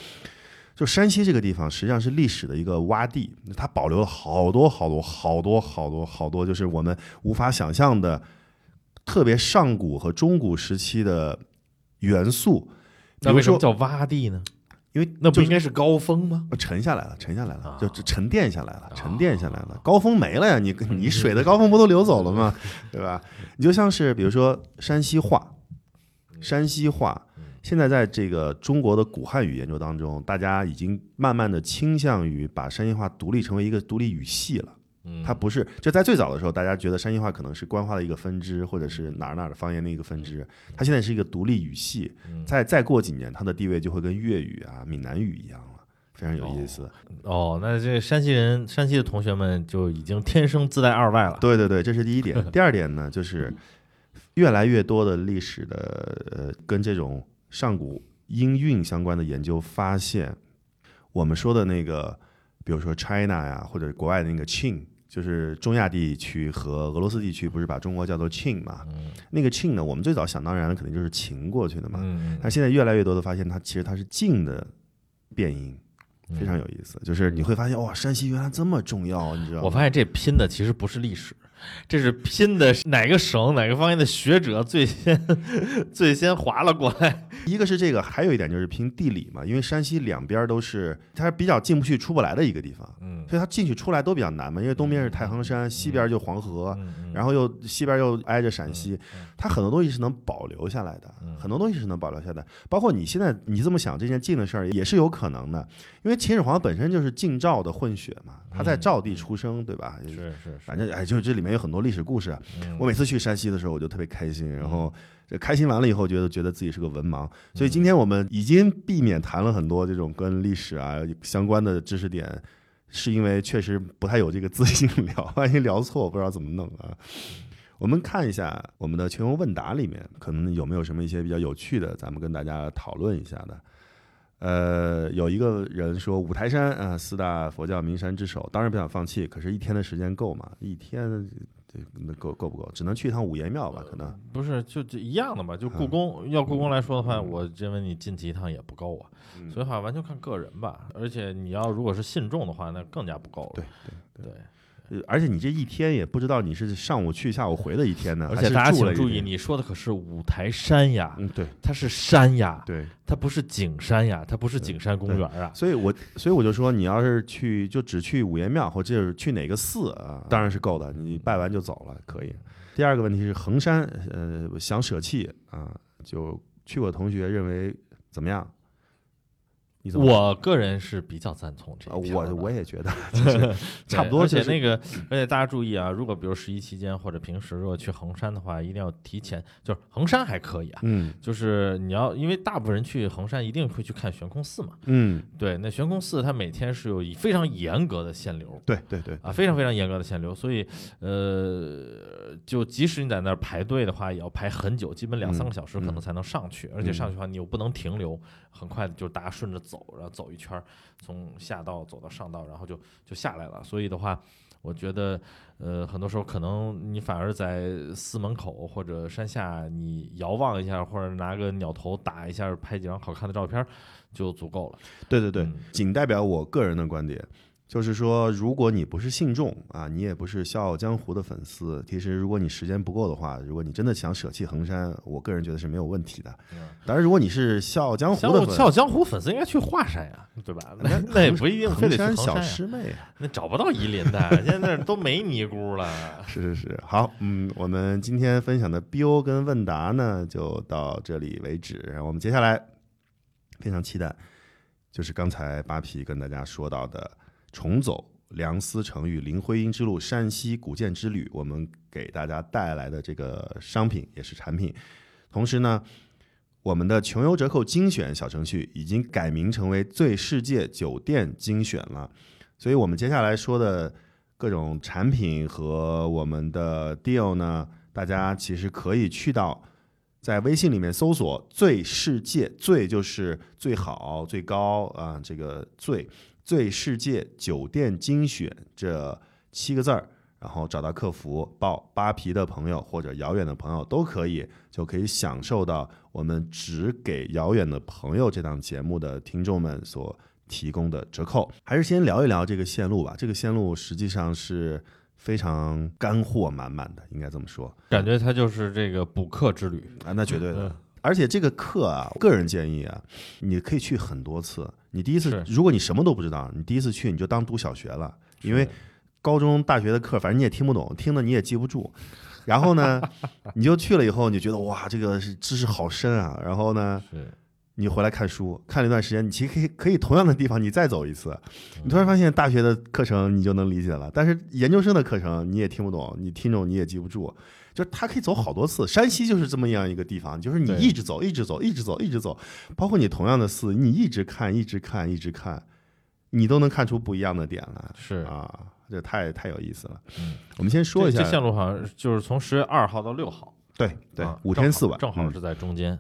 就山西这个地方实际上是历史的一个洼地，它保留了好多好多好多好多好多，就是我们无法想象的特别上古和中古时期的元素。比如说，那为什么叫洼地呢？因为那不应该是高峰吗？沉下来了，沉下来了啊，就沉淀下来了，沉淀下来了。高峰没了呀，你 *laughs* 你水的高峰不都流走了吗？对吧？你就像是比如说山西话，山西话现在在这个中国的古汉语研究当中，大家已经慢慢的倾向于把山西话独立成为一个独立语系了。嗯，它不是就在最早的时候，大家觉得山西话可能是官话的一个分支，或者是哪儿哪儿的方言的一个分支。它现在是一个独立语系，嗯再再过几年，它的地位就会跟粤语啊、闽南语一样了，非常有意思。哦，那这山西人、山西的同学们就已经天生自带二外了。对对对，这是第一点。*laughs* 第二点呢，就是越来越多的历史的呃跟这种上古音韵相关的研究发现，我们说的那个，比如说 China 呀，或者国外的那个 Qing，就是中亚地区和俄罗斯地区，不是把中国叫做 Qing 嘛？嗯那个 Qing 呢，我们最早想当然的肯定就是秦过去的嘛。嗯，但现在越来越多的发现，它其实它是晋的变音，非常有意思。就是你会发现，哇，山西原来这么重要，你知道吗？我发现这拼的其实不是历史，这是拼的哪个省哪个方面的学者最先 *laughs* 最先划了过来。一个是这个，还有一点就是拼地理嘛，因为山西两边都是它比较进不去出不来的一个地方，嗯所以它进去出来都比较难嘛。因为东边是太行山，西边就黄河，嗯然后又西边又挨着陕西嗯，它很多东西是能保留下来的嗯，很多东西是能保留下来的。包括你现在你这么想这件晋的事儿也是有可能的，因为秦始皇本身就是晋赵的混血嘛，他在嗯赵地出生，对吧？是是是，反正哎，就这里面有很多历史故事我每次去山西的时候，我就特别开心，然后这开心完了以后，觉得觉得自己是个文盲。所以今天我们已经避免谈了很多这种跟历史啊相关的知识点，是因为确实不太有这个自信聊，万一聊错，不知道怎么弄啊。我们看一下我们的全文问答里面，可能有没有什么一些比较有趣的，咱们跟大家讨论一下的。呃，有一个人说五台山啊、四大佛教名山之首，当然不想放弃，可是一天的时间够吗？一天那够够不够？只能去一趟五爷庙吧，可能。不是就就一样的嘛？就故宫要故宫来说的话，我认为你进去一趟也不够啊，嗯所以话完全看个人吧。而且你要如果是信众的话，那更加不够了。对而且你这一天也不知道你是上午去下午回的一天呢，而且大家请注意，你说的可是五台山呀，嗯对它是山呀，对，它不是景山呀，它不是景山公园啊。所以我所以我就说，你要是去就只去五爷庙或者是去哪个寺啊，当然是够的，你拜完就走了，可以。第二个问题是衡山，呃，想舍弃啊，就去过的同学认为怎么样？你怎么我个人是比较赞同这啊，一条的我我也觉得，*laughs* 就是差不多就是而且那个，而且大家注意啊，如果比如十一期间或者平时如果去衡山的话，一定要提前，就是衡山还可以啊，嗯就是你要因为大部分人去衡山一定会去看悬空寺嘛，嗯，对，那悬空寺它每天是有以非常严格的限流。对对对，啊，非常非常严格的限流，所以呃，就即使你在那儿排队的话，也要排很久，基本两三个小时可能嗯才能上去，而且上去的话你又不能停留，很快的就大家顺着走，然后走一圈儿，从下道走到上道，然后就就下来了。所以的话，我觉得呃，很多时候可能你反而在寺门口或者山下，你遥望一下，或者拿个鸟头打一下，拍几张好看的照片就足够了。对对对，仅代表我个人的观点。就是说，如果你不是信众啊，你也不是《笑傲江湖》的粉丝，其实如果你时间不够的话，如果你真的想舍弃衡山，我个人觉得是没有问题的。当然，如果你是《笑傲江湖》的粉，笑傲江湖粉丝应该去华山呀，对吧？那那也不一定非得去衡山小师妹。啊那找不到夷陵的，现在那都没尼姑了。是是是，好，嗯，我们今天分享的 BO 跟问答呢，就到这里为止。我们接下来非常期待，就是刚才扒皮跟大家说到的重走梁思成与林徽因之路山西古建之旅，我们给大家带来的这个商品也是产品。同时呢，我们的穷游折扣精选小程序已经改名成为最世界酒店精选了，所以我们接下来说的各种产品和我们的 deal 呢，大家其实可以去到在微信里面搜索“最世界”，最就是最好、最高啊，这个最最世界酒店精选这七个字儿，然后找到客服报扒皮的朋友或者遥远的朋友都可以，就可以享受到我们只给遥远的朋友这档节目的听众们所提供的折扣。还是先聊一聊这个线路吧，这个线路实际上是非常干货满满的，应该这么说感觉它就是这个补课之旅。啊，那绝对的。嗯而且这个课啊，个人建议啊，你可以去很多次。你第一次，如果你什么都不知道，你第一次去你就当读小学了，因为高中、大学的课，反正你也听不懂，听的你也记不住。然后呢，*laughs* 你就去了以后，你就觉得哇，这个是知识好深啊。然后呢，是你回来看书，看了一段时间，你其实可以可以同样的地方你再走一次，嗯你突然发现大学的课程你就能理解了，但是研究生的课程你也听不懂，你听懂你也记不住，就是它可以走好多次。山西就是这么样一个地方，就是你一直走，一直走，一直走，一直走，包括你同样的寺，你一直看，一直看，一直看，你都能看出不一样的点来。是啊，这太太有意思了。嗯，我们先说一下这这，线路好像就是从十月二号到六号，对对啊，五天四晚，嗯正好正好是在中间。嗯，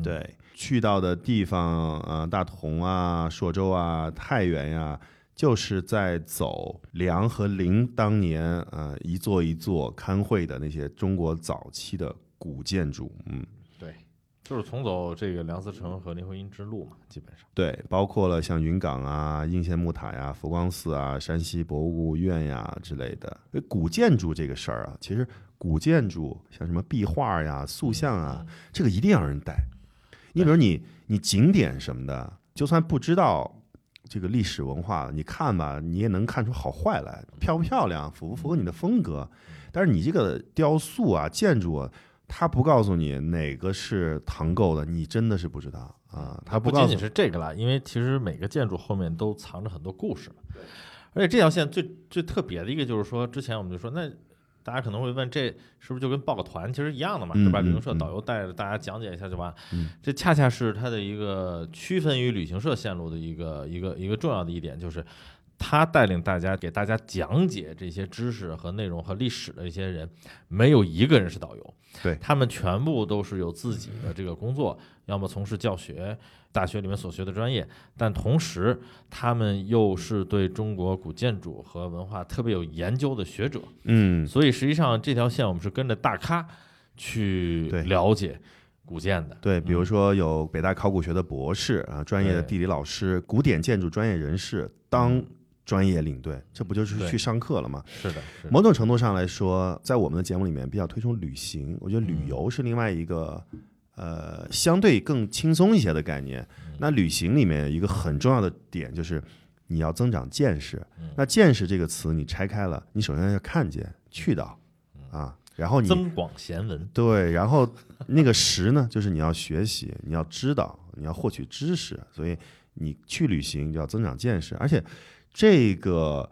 对，去到的地方，呃，大同啊、朔州啊、太原呀、就是在走梁和林当年呃一座一座看会的那些中国早期的古建筑，嗯，对，就是重走这个梁思成和林徽因之路嘛，基本上。对，包括了像云冈啊、应县木塔呀、佛光寺啊、山西博物院呀之类的。呃古建筑这个事儿啊，其实古建筑像什么壁画呀、塑像啊，这个一定要人带。你比如你你景点什么的，就算不知道这个历史文化，你看吧，你也能看出好坏来，漂不漂亮，符不符合你的风格。但是你这个雕塑啊、建筑啊，它不告诉你哪个是唐构的，你真的是不知道啊。它不仅仅是这个啦，因为其实每个建筑后面都藏着很多故事。而且这条线最最特别的一个就是说，之前我们就说，那大家可能会问，这是不是就跟报个团其实一样的嘛，对吧？旅行社嗯导游带着大家讲解一下就完。嗯这恰恰是它的一个区分于旅行社线路的一个一个一个重要的一点，就是他带领大家给大家讲解这些知识和内容和历史的一些人，没有一个人是导游。对他们全部都是有自己的这个工作，要么从事教学，大学里面所学的专业，但同时他们又是对中国古建筑和文化特别有研究的学者，嗯，所以实际上这条线我们是跟着大咖去了解古建的。对，比如嗯说有北大考古学的博士啊，专业的地理老师，古典建筑专业人士当嗯专业领队，这不就是去上课了吗？是的，是的某种程度上来说，在我们的节目里面比较推崇旅行，我觉得旅嗯游是另外一个呃相对更轻松一些的概念。嗯那旅行里面一个很重要的点就是你要增长见识嗯。那见识这个词你拆开了，你首先要看见、去到啊，然后你增广贤文。对，然后那个识呢，就是你要学习，你要知道，你要获取知识，所以你去旅行就要增长见识，而且这个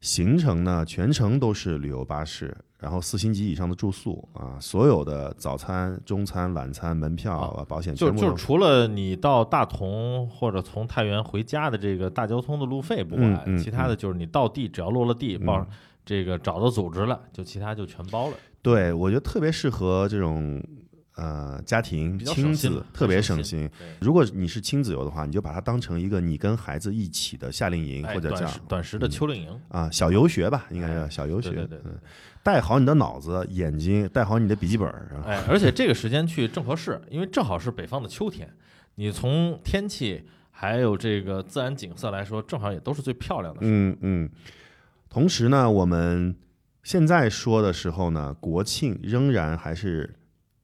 行程呢，全程都是旅游巴士，然后四星级以上的住宿啊，所有的早餐、中餐、晚餐、门票、啊、保险就就除了你到大同或者从太原回家的这个大交通的路费不管，嗯嗯其他的就是你到地只要落了地，报、嗯这个找到组织了，就其他就全包了。对我觉得特别适合这种呃家庭亲子特别省省心。如果你是亲子游的话，你就把它当成一个你跟孩子一起的夏令营，哎或者叫短时短时的秋令营，啊小游学吧，应该叫哎小游学。对对对带好你的脑子、眼睛，带好你的笔记本哎，而且这个时间去正合适，因为正好是北方的秋天，你从天气还有这个自然景色来说，正好也都是最漂亮的。嗯嗯。同时呢，我们现在说的时候呢，国庆仍然还是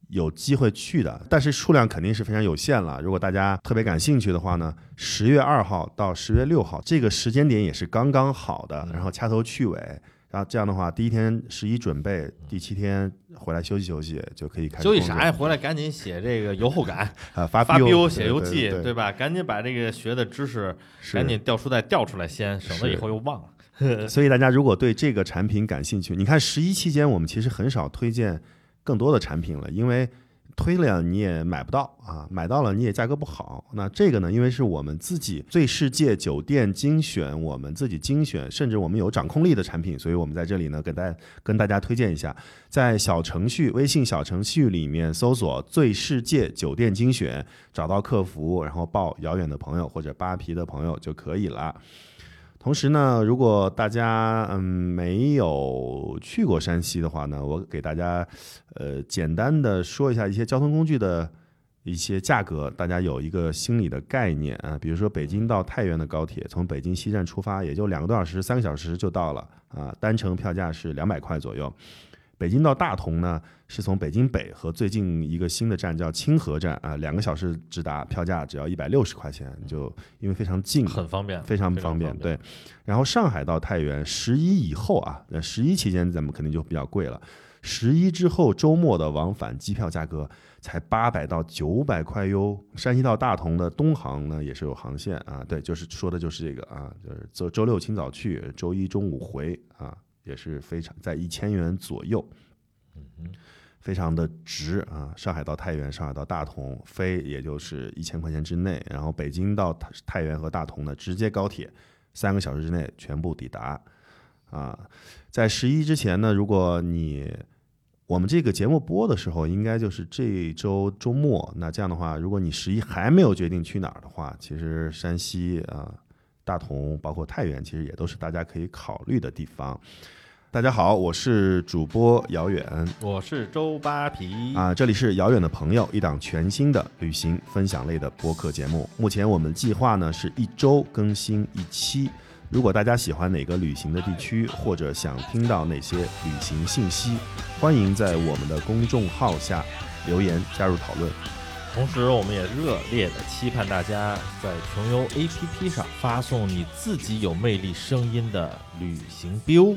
有机会去的，但是数量肯定是非常有限了。如果大家特别感兴趣的话呢，十月二号到十月六号这个时间点也是刚刚好的，然后掐头去尾。然后这样的话，第一天十一准备，第七天回来休息休息就可以开始。休息啥呀？回来赶紧写这个游后感 *laughs* 啊，发发 BO 写游记，对吧？赶紧把这个学的知识赶紧调书袋调出来先，省得以后又忘了。*laughs* 所以大家如果对这个产品感兴趣，你看十一期间我们其实很少推荐更多的产品了，因为。推了你也买不到啊，买到了你也价格不好。那这个呢，因为是我们自己最世界酒店精选，我们自己精选，甚至我们有掌控力的产品，所以我们在这里呢，给大家跟大家推荐一下，在小程序微信小程序里面搜索“最世界酒店精选”，找到客服，然后报遥远的朋友或者扒皮的朋友就可以了。同时呢，如果大家嗯没有去过山西的话呢，我给大家呃简单的说一下一些交通工具的一些价格，大家有一个心理的概念啊。比如说北京到太原的高铁，从北京西站出发，也就两个多小时、三个小时就到了啊，单程票价是两百块左右。北京到大同呢，是从北京北和最近一个新的站叫清河站啊，两个小时直达，票价只要一百六十块钱，就因为非常近，很方便，非常方便。对，然后上海到太原，十一以后啊，那十一期间咱们肯定就比较贵了。十一之后周末的往返机票价格才八百到九百块哟。山西到大同的东航呢也是有航线啊，对，就是说的就是这个啊，就是周周六清早去，周一中午回啊。也是非常在一千元左右，嗯哼，非常的值啊！上海到太原，上海到大同飞也就是一千块钱之内，然后北京到太太原和大同呢，直接高铁三个小时之内全部抵达啊！在十一之前呢，如果你我们这个节目播的时候，应该就是这周周末，那这样的话，如果你十一还没有决定去哪儿的话，其实山西啊。大同包括太原，其实也都是大家可以考虑的地方。大家好，我是主播遥远，我是周扒皮啊，这里是遥远的朋友，一档全新的旅行分享类的播客节目。目前我们计划呢是一周更新一期。如果大家喜欢哪个旅行的地区，或者想听到哪些旅行信息，欢迎在我们的公众号下留言加入讨论。同时，我们也热烈的期盼大家在穷游 APP 上发送你自己有魅力声音的旅行标，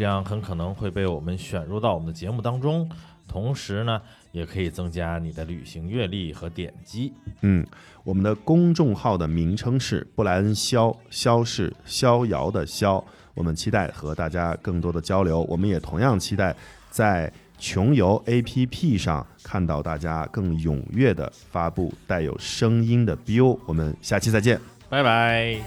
这样很可能会被我们选入到我们的节目当中。同时呢，也可以增加你的旅行阅历和点击。嗯，我们的公众号的名称是布莱恩肖，肖是逍遥的肖。我们期待和大家更多的交流，我们也同样期待在。穷游 APP 上看到大家更踊跃的发布带有声音的 BO，我们下期再见，拜拜。